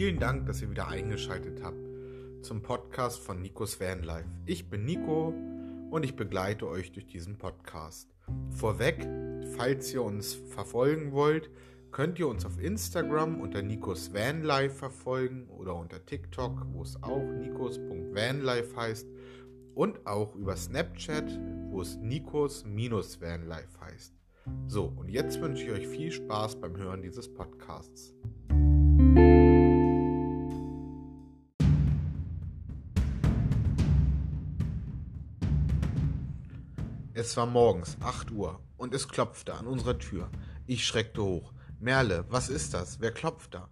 Vielen Dank, dass ihr wieder eingeschaltet habt zum Podcast von Nikos Vanlife. Ich bin Nico und ich begleite euch durch diesen Podcast. Vorweg, falls ihr uns verfolgen wollt, könnt ihr uns auf Instagram unter Nikos Vanlife verfolgen oder unter TikTok, wo es auch nikos.vanlife heißt und auch über Snapchat, wo es Nikos-Vanlife heißt. So, und jetzt wünsche ich euch viel Spaß beim Hören dieses Podcasts. Es war morgens 8 Uhr und es klopfte an unserer Tür. Ich schreckte hoch. Merle, was ist das? Wer klopft da?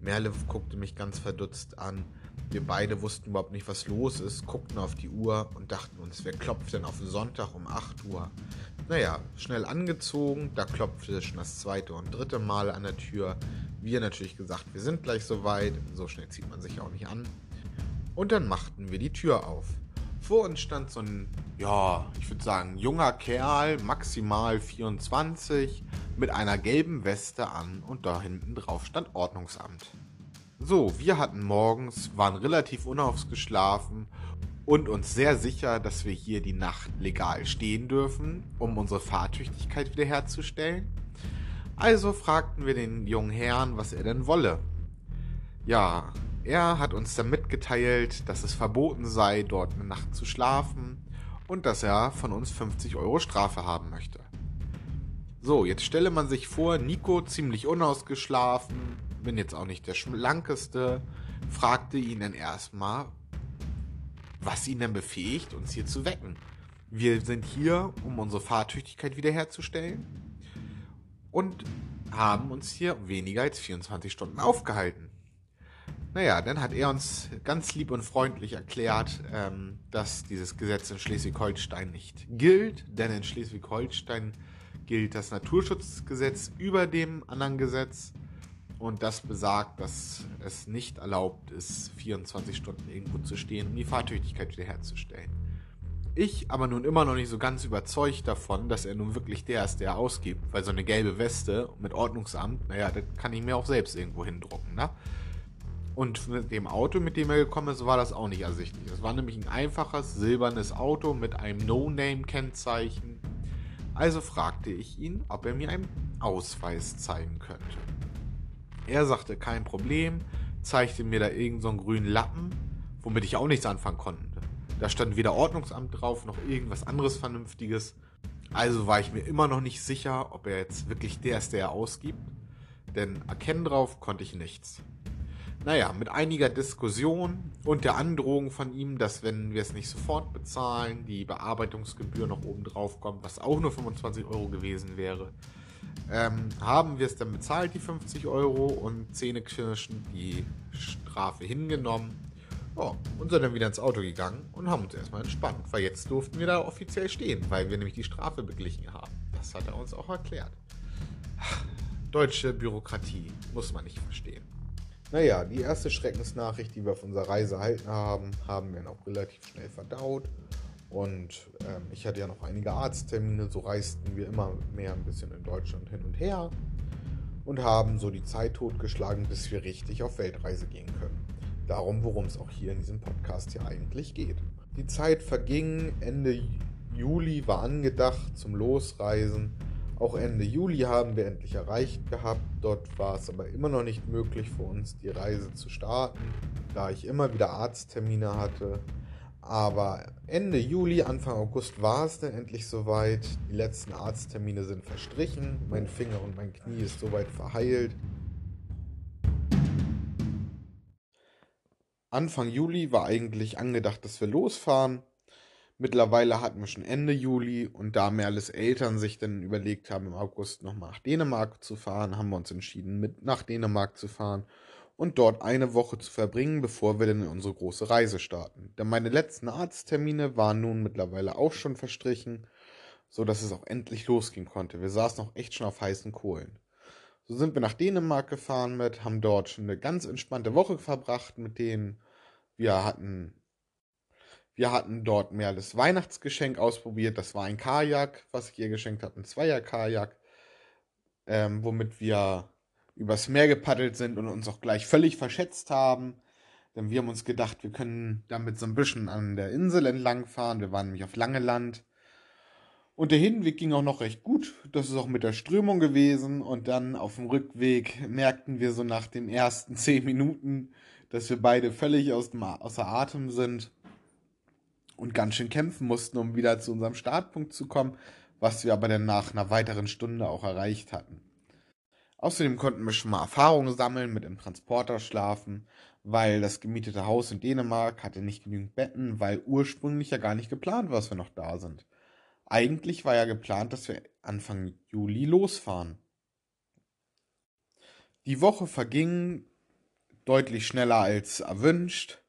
Merle guckte mich ganz verdutzt an. Wir beide wussten überhaupt nicht, was los ist, guckten auf die Uhr und dachten uns, wer klopft denn auf Sonntag um 8 Uhr? Naja, schnell angezogen, da klopfte schon das zweite und dritte Mal an der Tür. Wir natürlich gesagt, wir sind gleich soweit, so schnell zieht man sich auch nicht an. Und dann machten wir die Tür auf. Vor uns stand so ein, ja, ich würde sagen, junger Kerl, maximal 24, mit einer gelben Weste an und da hinten drauf stand Ordnungsamt. So, wir hatten morgens, waren relativ unausgeschlafen und uns sehr sicher, dass wir hier die Nacht legal stehen dürfen, um unsere Fahrtüchtigkeit wiederherzustellen. Also fragten wir den jungen Herrn, was er denn wolle. Ja, er hat uns dann mitgeteilt, dass es verboten sei, dort eine Nacht zu schlafen und dass er von uns 50 Euro Strafe haben möchte. So, jetzt stelle man sich vor, Nico ziemlich unausgeschlafen, bin jetzt auch nicht der schlankeste, fragte ihn dann erstmal, was ihn denn befähigt, uns hier zu wecken. Wir sind hier, um unsere Fahrtüchtigkeit wiederherzustellen und haben uns hier weniger als 24 Stunden aufgehalten. Naja, dann hat er uns ganz lieb und freundlich erklärt, ähm, dass dieses Gesetz in Schleswig-Holstein nicht gilt, denn in Schleswig-Holstein gilt das Naturschutzgesetz über dem anderen Gesetz und das besagt, dass es nicht erlaubt ist, 24 Stunden irgendwo zu stehen, um die Fahrtüchtigkeit wiederherzustellen. Ich aber nun immer noch nicht so ganz überzeugt davon, dass er nun wirklich der ist, der ausgibt, weil so eine gelbe Weste mit Ordnungsamt, naja, das kann ich mir auch selbst irgendwo hindrucken, ne? Und mit dem Auto, mit dem er gekommen ist, war das auch nicht ersichtlich. Es war nämlich ein einfaches silbernes Auto mit einem No-Name-Kennzeichen. Also fragte ich ihn, ob er mir einen Ausweis zeigen könnte. Er sagte, kein Problem, zeigte mir da irgendeinen so grünen Lappen, womit ich auch nichts anfangen konnte. Da stand weder Ordnungsamt drauf noch irgendwas anderes Vernünftiges. Also war ich mir immer noch nicht sicher, ob er jetzt wirklich der ist, der er ausgibt. Denn erkennen drauf konnte ich nichts. Naja, mit einiger Diskussion und der Androhung von ihm, dass wenn wir es nicht sofort bezahlen, die Bearbeitungsgebühr noch oben drauf kommt, was auch nur 25 Euro gewesen wäre, ähm, haben wir es dann bezahlt, die 50 Euro und zähneknirschend die Strafe hingenommen. Oh, und sind dann wieder ins Auto gegangen und haben uns erstmal entspannt, weil jetzt durften wir da offiziell stehen, weil wir nämlich die Strafe beglichen haben. Das hat er uns auch erklärt. Deutsche Bürokratie muss man nicht verstehen. Naja, die erste Schreckensnachricht, die wir auf unserer Reise erhalten haben, haben wir noch relativ schnell verdaut. Und ähm, ich hatte ja noch einige Arzttermine, so reisten wir immer mehr ein bisschen in Deutschland hin und her und haben so die Zeit totgeschlagen, bis wir richtig auf Weltreise gehen können. Darum, worum es auch hier in diesem Podcast ja eigentlich geht. Die Zeit verging, Ende Juli war angedacht zum Losreisen. Auch Ende Juli haben wir endlich erreicht gehabt. Dort war es aber immer noch nicht möglich für uns, die Reise zu starten, da ich immer wieder Arzttermine hatte aber Ende Juli, Anfang August war es dann endlich soweit. Die letzten Arzttermine sind verstrichen. Mein Finger und mein Knie ist soweit verheilt. Anfang Juli war eigentlich angedacht, dass wir losfahren. Mittlerweile hatten wir schon Ende Juli und da Merles Eltern sich dann überlegt haben, im August nochmal nach Dänemark zu fahren, haben wir uns entschieden, mit nach Dänemark zu fahren und dort eine Woche zu verbringen, bevor wir dann in unsere große Reise starten. Denn meine letzten Arzttermine waren nun mittlerweile auch schon verstrichen, so dass es auch endlich losgehen konnte. Wir saßen auch echt schon auf heißen Kohlen. So sind wir nach Dänemark gefahren mit, haben dort schon eine ganz entspannte Woche verbracht mit denen. Wir hatten wir hatten dort mehr das Weihnachtsgeschenk ausprobiert. Das war ein Kajak, was ich ihr geschenkt habe, ein Zweier-Kajak, ähm, womit wir übers Meer gepaddelt sind und uns auch gleich völlig verschätzt haben. Denn wir haben uns gedacht, wir können damit so ein bisschen an der Insel entlangfahren. Wir waren nämlich auf Langeland. Und der Hinweg ging auch noch recht gut. Das ist auch mit der Strömung gewesen. Und dann auf dem Rückweg merkten wir so nach den ersten zehn Minuten, dass wir beide völlig aus dem, außer Atem sind und ganz schön kämpfen mussten, um wieder zu unserem Startpunkt zu kommen, was wir aber dann nach einer weiteren Stunde auch erreicht hatten. Außerdem konnten wir schon mal Erfahrungen sammeln mit im Transporter schlafen, weil das gemietete Haus in Dänemark hatte nicht genügend Betten, weil ursprünglich ja gar nicht geplant war, dass wir noch da sind. Eigentlich war ja geplant, dass wir Anfang Juli losfahren. Die Woche verging deutlich schneller als erwünscht.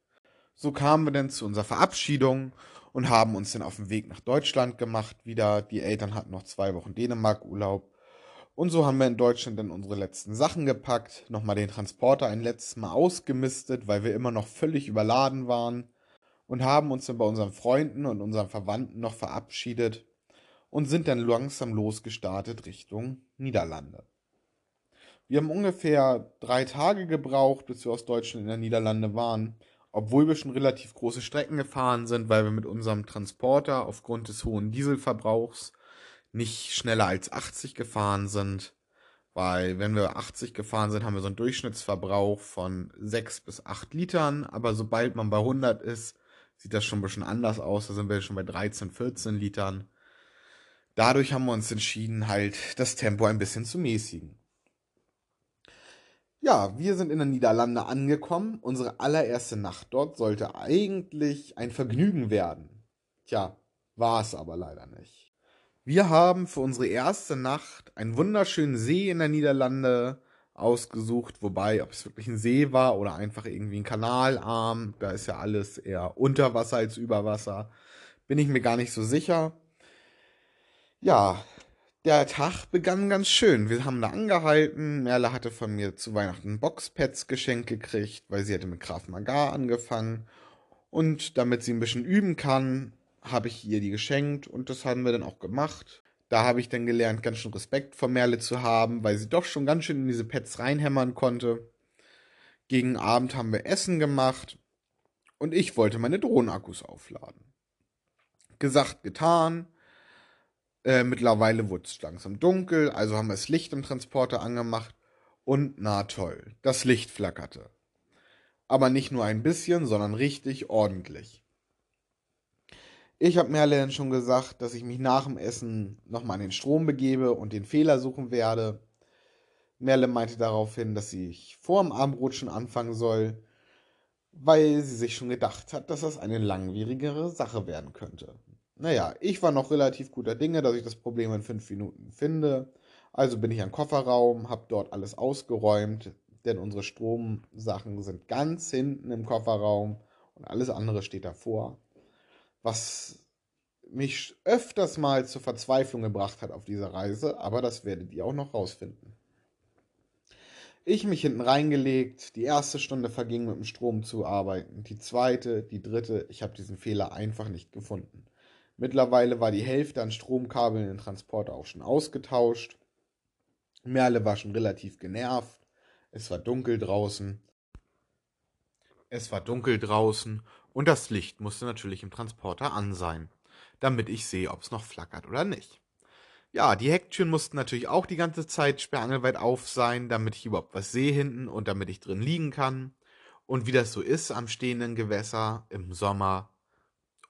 So kamen wir dann zu unserer Verabschiedung und haben uns dann auf den Weg nach Deutschland gemacht. Wieder, die Eltern hatten noch zwei Wochen Dänemark-Urlaub. Und so haben wir in Deutschland dann unsere letzten Sachen gepackt, nochmal den Transporter ein letztes Mal ausgemistet, weil wir immer noch völlig überladen waren und haben uns dann bei unseren Freunden und unseren Verwandten noch verabschiedet und sind dann langsam losgestartet Richtung Niederlande. Wir haben ungefähr drei Tage gebraucht, bis wir aus Deutschland in der Niederlande waren obwohl wir schon relativ große Strecken gefahren sind, weil wir mit unserem Transporter aufgrund des hohen Dieselverbrauchs nicht schneller als 80 gefahren sind. Weil wenn wir 80 gefahren sind, haben wir so einen Durchschnittsverbrauch von 6 bis 8 Litern. Aber sobald man bei 100 ist, sieht das schon ein bisschen anders aus. Da sind wir schon bei 13, 14 Litern. Dadurch haben wir uns entschieden, halt das Tempo ein bisschen zu mäßigen. Ja, wir sind in den Niederlanden angekommen. Unsere allererste Nacht dort sollte eigentlich ein Vergnügen werden. Tja, war es aber leider nicht. Wir haben für unsere erste Nacht einen wunderschönen See in der Niederlande ausgesucht, wobei, ob es wirklich ein See war oder einfach irgendwie ein Kanalarm, da ist ja alles eher unter Wasser als über Wasser, bin ich mir gar nicht so sicher. Ja, der Tag begann ganz schön. Wir haben da angehalten. Merle hatte von mir zu Weihnachten Boxpads geschenkt gekriegt, weil sie hatte mit Graf Magar angefangen. Und damit sie ein bisschen üben kann, habe ich ihr die geschenkt und das haben wir dann auch gemacht. Da habe ich dann gelernt, ganz schön Respekt vor Merle zu haben, weil sie doch schon ganz schön in diese Pads reinhämmern konnte. Gegen Abend haben wir Essen gemacht und ich wollte meine Drohnenakkus aufladen. Gesagt, getan. Äh, mittlerweile wurde es langsam dunkel, also haben wir das Licht im Transporter angemacht und na toll, das Licht flackerte. Aber nicht nur ein bisschen, sondern richtig ordentlich. Ich habe Merle schon gesagt, dass ich mich nach dem Essen nochmal an den Strom begebe und den Fehler suchen werde. Merle meinte daraufhin, dass ich vor dem Abendbrot schon anfangen soll, weil sie sich schon gedacht hat, dass das eine langwierigere Sache werden könnte. Naja, ich war noch relativ guter Dinge, dass ich das Problem in fünf Minuten finde. Also bin ich am Kofferraum, habe dort alles ausgeräumt, denn unsere Stromsachen sind ganz hinten im Kofferraum und alles andere steht davor. Was mich öfters mal zur Verzweiflung gebracht hat auf dieser Reise, aber das werdet ihr auch noch rausfinden. Ich mich hinten reingelegt, die erste Stunde verging mit dem Strom zu arbeiten, die zweite, die dritte, ich habe diesen Fehler einfach nicht gefunden. Mittlerweile war die Hälfte an Stromkabeln im Transporter auch schon ausgetauscht. Merle war schon relativ genervt. Es war dunkel draußen. Es war dunkel draußen und das Licht musste natürlich im Transporter an sein, damit ich sehe, ob es noch flackert oder nicht. Ja, die Hecktüren mussten natürlich auch die ganze Zeit sperrangelweit auf sein, damit ich überhaupt was sehe hinten und damit ich drin liegen kann. Und wie das so ist am stehenden Gewässer im Sommer,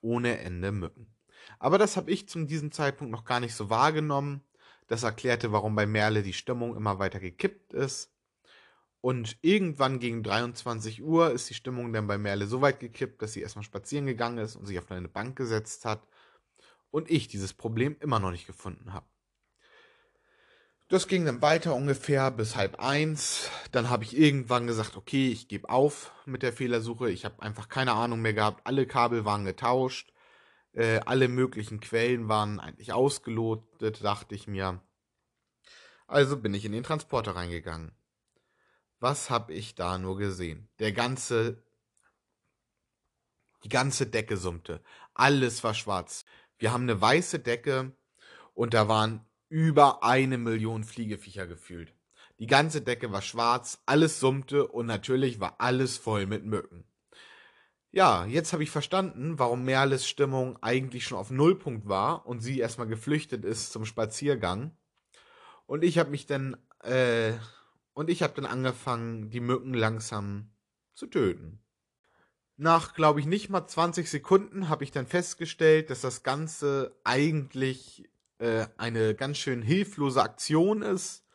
ohne Ende Mücken. Aber das habe ich zu diesem Zeitpunkt noch gar nicht so wahrgenommen. Das erklärte, warum bei Merle die Stimmung immer weiter gekippt ist. Und irgendwann gegen 23 Uhr ist die Stimmung dann bei Merle so weit gekippt, dass sie erstmal spazieren gegangen ist und sich auf eine Bank gesetzt hat. Und ich dieses Problem immer noch nicht gefunden habe. Das ging dann weiter ungefähr bis halb eins. Dann habe ich irgendwann gesagt, okay, ich gebe auf mit der Fehlersuche. Ich habe einfach keine Ahnung mehr gehabt. Alle Kabel waren getauscht. Äh, alle möglichen Quellen waren eigentlich ausgelotet, dachte ich mir. Also bin ich in den Transporter reingegangen. Was habe ich da nur gesehen? Der ganze, die ganze Decke summte. Alles war schwarz. Wir haben eine weiße Decke und da waren über eine Million Fliegeviecher gefühlt. Die ganze Decke war schwarz, alles summte und natürlich war alles voll mit Mücken. Ja, jetzt habe ich verstanden, warum Merles Stimmung eigentlich schon auf Nullpunkt war und sie erstmal geflüchtet ist zum Spaziergang. Und ich habe mich dann, äh, und ich habe dann angefangen, die Mücken langsam zu töten. Nach, glaube ich, nicht mal 20 Sekunden habe ich dann festgestellt, dass das Ganze eigentlich äh, eine ganz schön hilflose Aktion ist.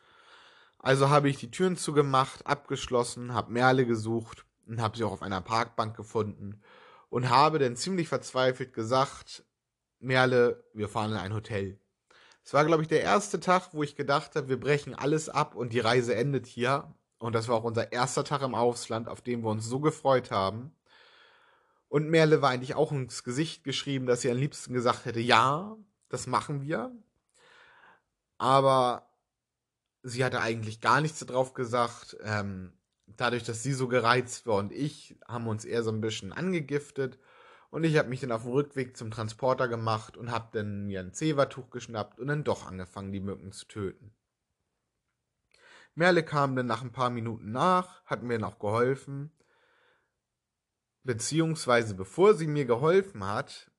Also habe ich die Türen zugemacht, abgeschlossen, habe Merle gesucht und habe sie auch auf einer Parkbank gefunden und habe dann ziemlich verzweifelt gesagt, Merle, wir fahren in ein Hotel. Es war, glaube ich, der erste Tag, wo ich gedacht habe, wir brechen alles ab und die Reise endet hier. Und das war auch unser erster Tag im Ausland, auf dem wir uns so gefreut haben. Und Merle war eigentlich auch ins Gesicht geschrieben, dass sie am liebsten gesagt hätte, ja, das machen wir. Aber sie hatte eigentlich gar nichts darauf gesagt. Ähm, dadurch, dass sie so gereizt war und ich, haben uns eher so ein bisschen angegiftet. Und ich habe mich dann auf dem Rückweg zum Transporter gemacht und habe dann mir ein Zevertuch geschnappt und dann doch angefangen, die Mücken zu töten. Merle kam dann nach ein paar Minuten nach, hat mir noch geholfen. Beziehungsweise bevor sie mir geholfen hat,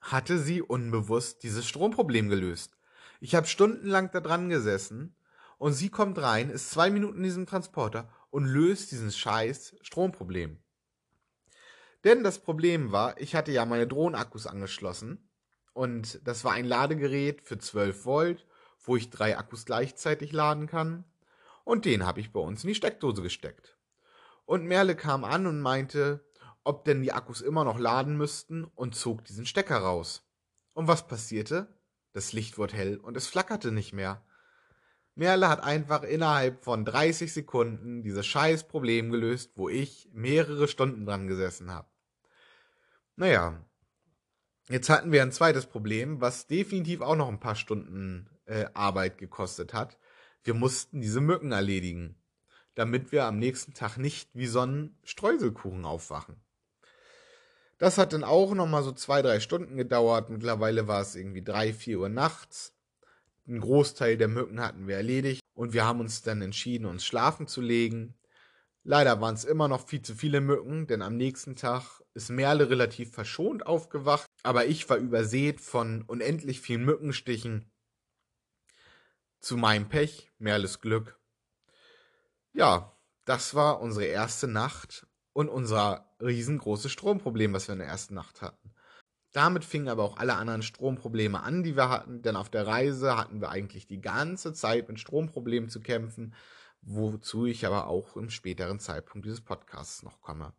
hatte sie unbewusst dieses Stromproblem gelöst. Ich habe stundenlang da dran gesessen und sie kommt rein, ist zwei Minuten in diesem Transporter und löst dieses scheiß Stromproblem. Denn das Problem war, ich hatte ja meine Drohnenakkus angeschlossen und das war ein Ladegerät für 12 Volt, wo ich drei Akkus gleichzeitig laden kann und den habe ich bei uns in die Steckdose gesteckt. Und Merle kam an und meinte, ob denn die Akkus immer noch laden müssten und zog diesen Stecker raus. Und was passierte? Das Licht wurde hell und es flackerte nicht mehr. Merle hat einfach innerhalb von 30 Sekunden dieses scheiß Problem gelöst, wo ich mehrere Stunden dran gesessen habe. Naja, jetzt hatten wir ein zweites Problem, was definitiv auch noch ein paar Stunden äh, Arbeit gekostet hat. Wir mussten diese Mücken erledigen, damit wir am nächsten Tag nicht wie so ein Streuselkuchen aufwachen. Das hat dann auch noch mal so zwei, drei Stunden gedauert. Mittlerweile war es irgendwie drei, vier Uhr nachts. Ein Großteil der Mücken hatten wir erledigt und wir haben uns dann entschieden, uns schlafen zu legen. Leider waren es immer noch viel zu viele Mücken, denn am nächsten Tag ist Merle relativ verschont aufgewacht, aber ich war übersät von unendlich vielen Mückenstichen. Zu meinem Pech, Merles Glück. Ja, das war unsere erste Nacht und unser riesengroßes Stromproblem, was wir in der ersten Nacht hatten. Damit fingen aber auch alle anderen Stromprobleme an, die wir hatten, denn auf der Reise hatten wir eigentlich die ganze Zeit mit Stromproblemen zu kämpfen, wozu ich aber auch im späteren Zeitpunkt dieses Podcasts noch komme.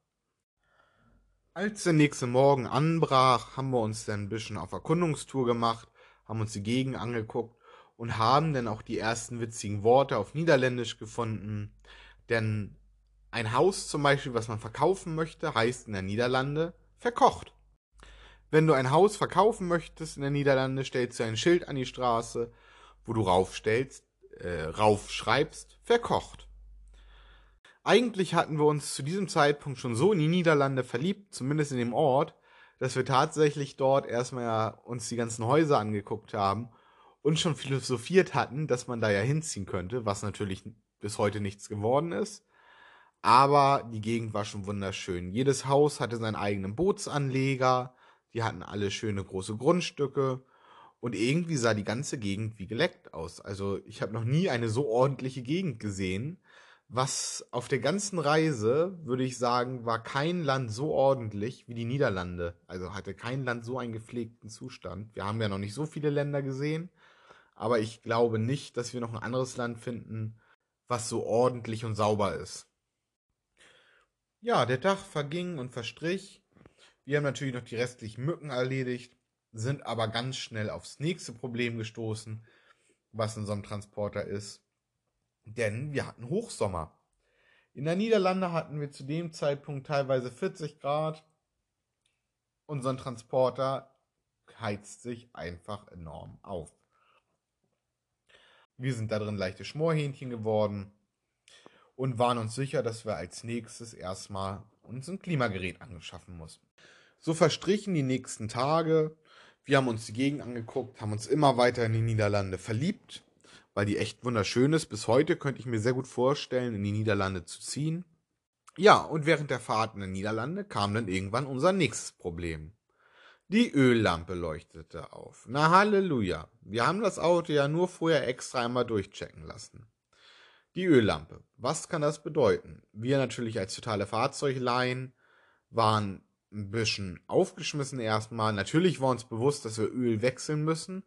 Als der nächste Morgen anbrach, haben wir uns dann ein bisschen auf Erkundungstour gemacht, haben uns die Gegend angeguckt und haben dann auch die ersten witzigen Worte auf Niederländisch gefunden. Denn ein Haus zum Beispiel, was man verkaufen möchte, heißt in der Niederlande verkocht. Wenn du ein Haus verkaufen möchtest in der Niederlande, stellst du ein Schild an die Straße, wo du raufstellst, äh, raufschreibst, verkocht. Eigentlich hatten wir uns zu diesem Zeitpunkt schon so in die Niederlande verliebt, zumindest in dem Ort, dass wir tatsächlich dort erstmal uns die ganzen Häuser angeguckt haben und schon philosophiert hatten, dass man da ja hinziehen könnte, was natürlich bis heute nichts geworden ist. Aber die Gegend war schon wunderschön. Jedes Haus hatte seinen eigenen Bootsanleger, die hatten alle schöne große Grundstücke und irgendwie sah die ganze Gegend wie geleckt aus. Also ich habe noch nie eine so ordentliche Gegend gesehen. Was auf der ganzen Reise, würde ich sagen, war kein Land so ordentlich wie die Niederlande. Also hatte kein Land so einen gepflegten Zustand. Wir haben ja noch nicht so viele Länder gesehen, aber ich glaube nicht, dass wir noch ein anderes Land finden, was so ordentlich und sauber ist. Ja, der Tag verging und verstrich. Wir haben natürlich noch die restlichen Mücken erledigt, sind aber ganz schnell aufs nächste Problem gestoßen, was in so einem Transporter ist. Denn wir hatten Hochsommer. In der Niederlande hatten wir zu dem Zeitpunkt teilweise 40 Grad. Unser Transporter heizt sich einfach enorm auf. Wir sind da drin leichte Schmorhähnchen geworden und waren uns sicher, dass wir als nächstes erstmal uns ein Klimagerät angeschaffen mussten. So verstrichen die nächsten Tage. Wir haben uns die Gegend angeguckt, haben uns immer weiter in die Niederlande verliebt, weil die echt wunderschön ist. Bis heute könnte ich mir sehr gut vorstellen, in die Niederlande zu ziehen. Ja, und während der Fahrt in die Niederlande kam dann irgendwann unser nächstes Problem. Die Öllampe leuchtete auf. Na Halleluja. Wir haben das Auto ja nur vorher extra einmal durchchecken lassen. Die Öllampe. Was kann das bedeuten? Wir natürlich als totale Fahrzeugleihen waren ein bisschen aufgeschmissen erstmal. Natürlich war uns bewusst, dass wir Öl wechseln müssen,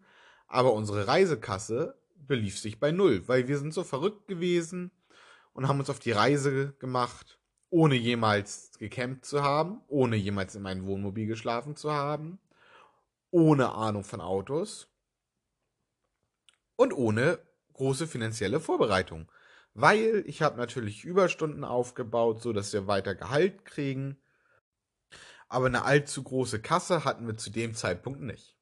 aber unsere Reisekasse belief sich bei null, weil wir sind so verrückt gewesen und haben uns auf die Reise gemacht, ohne jemals gecampt zu haben, ohne jemals in meinem Wohnmobil geschlafen zu haben, ohne Ahnung von Autos und ohne große finanzielle Vorbereitung. Weil ich habe natürlich Überstunden aufgebaut, so dass wir weiter Gehalt kriegen. Aber eine allzu große Kasse hatten wir zu dem Zeitpunkt nicht.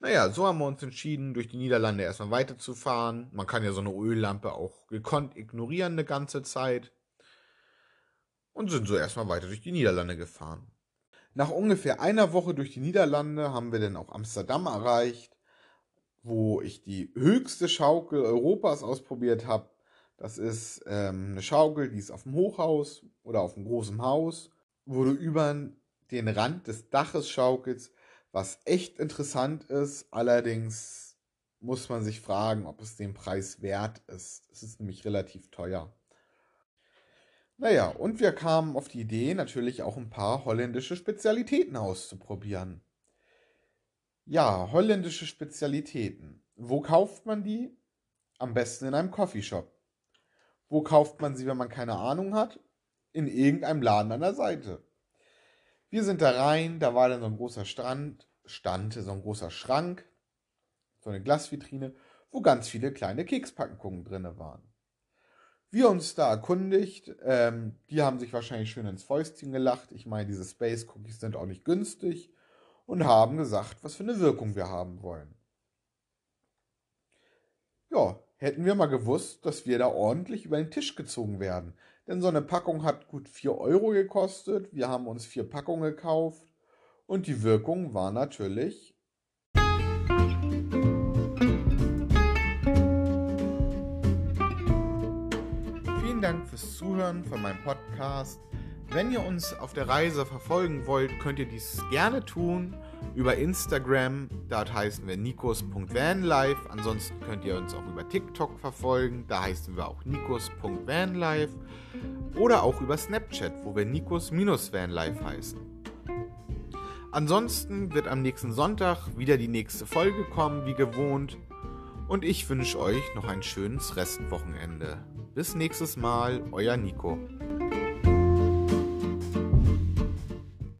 Naja, so haben wir uns entschieden, durch die Niederlande erstmal weiterzufahren. Man kann ja so eine Öllampe auch gekonnt ignorieren eine ganze Zeit. Und sind so erstmal weiter durch die Niederlande gefahren. Nach ungefähr einer Woche durch die Niederlande haben wir dann auch Amsterdam erreicht, wo ich die höchste Schaukel Europas ausprobiert habe. Das ist ähm, eine Schaukel, die ist auf dem Hochhaus oder auf einem großen Haus, wo du über den Rand des Daches schaukelst was echt interessant ist. Allerdings muss man sich fragen, ob es den Preis wert ist. Es ist nämlich relativ teuer. Naja, und wir kamen auf die Idee, natürlich auch ein paar holländische Spezialitäten auszuprobieren. Ja, holländische Spezialitäten. Wo kauft man die? Am besten in einem Coffeeshop. Wo kauft man sie, wenn man keine Ahnung hat? In irgendeinem Laden an der Seite. Wir sind da rein, da war dann so ein großer Strand, stand so ein großer Schrank, so eine Glasvitrine, wo ganz viele kleine Kekspackungen drin waren. Wir uns da erkundigt, ähm, die haben sich wahrscheinlich schön ins Fäustchen gelacht. Ich meine, diese Space Cookies sind auch nicht günstig und haben gesagt, was für eine Wirkung wir haben wollen. Ja, hätten wir mal gewusst, dass wir da ordentlich über den Tisch gezogen werden. Denn so eine Packung hat gut 4 Euro gekostet. Wir haben uns vier Packungen gekauft. Und die Wirkung war natürlich Vielen Dank fürs Zuhören von meinem Podcast. Wenn ihr uns auf der Reise verfolgen wollt, könnt ihr dies gerne tun über Instagram. Dort heißen wir nikos.vanlife. Ansonsten könnt ihr uns auch über TikTok verfolgen. Da heißen wir auch nikos.vanlife. Oder auch über Snapchat, wo wir nikos-vanlife heißen. Ansonsten wird am nächsten Sonntag wieder die nächste Folge kommen, wie gewohnt. Und ich wünsche euch noch ein schönes Restwochenende. Bis nächstes Mal, euer Nico.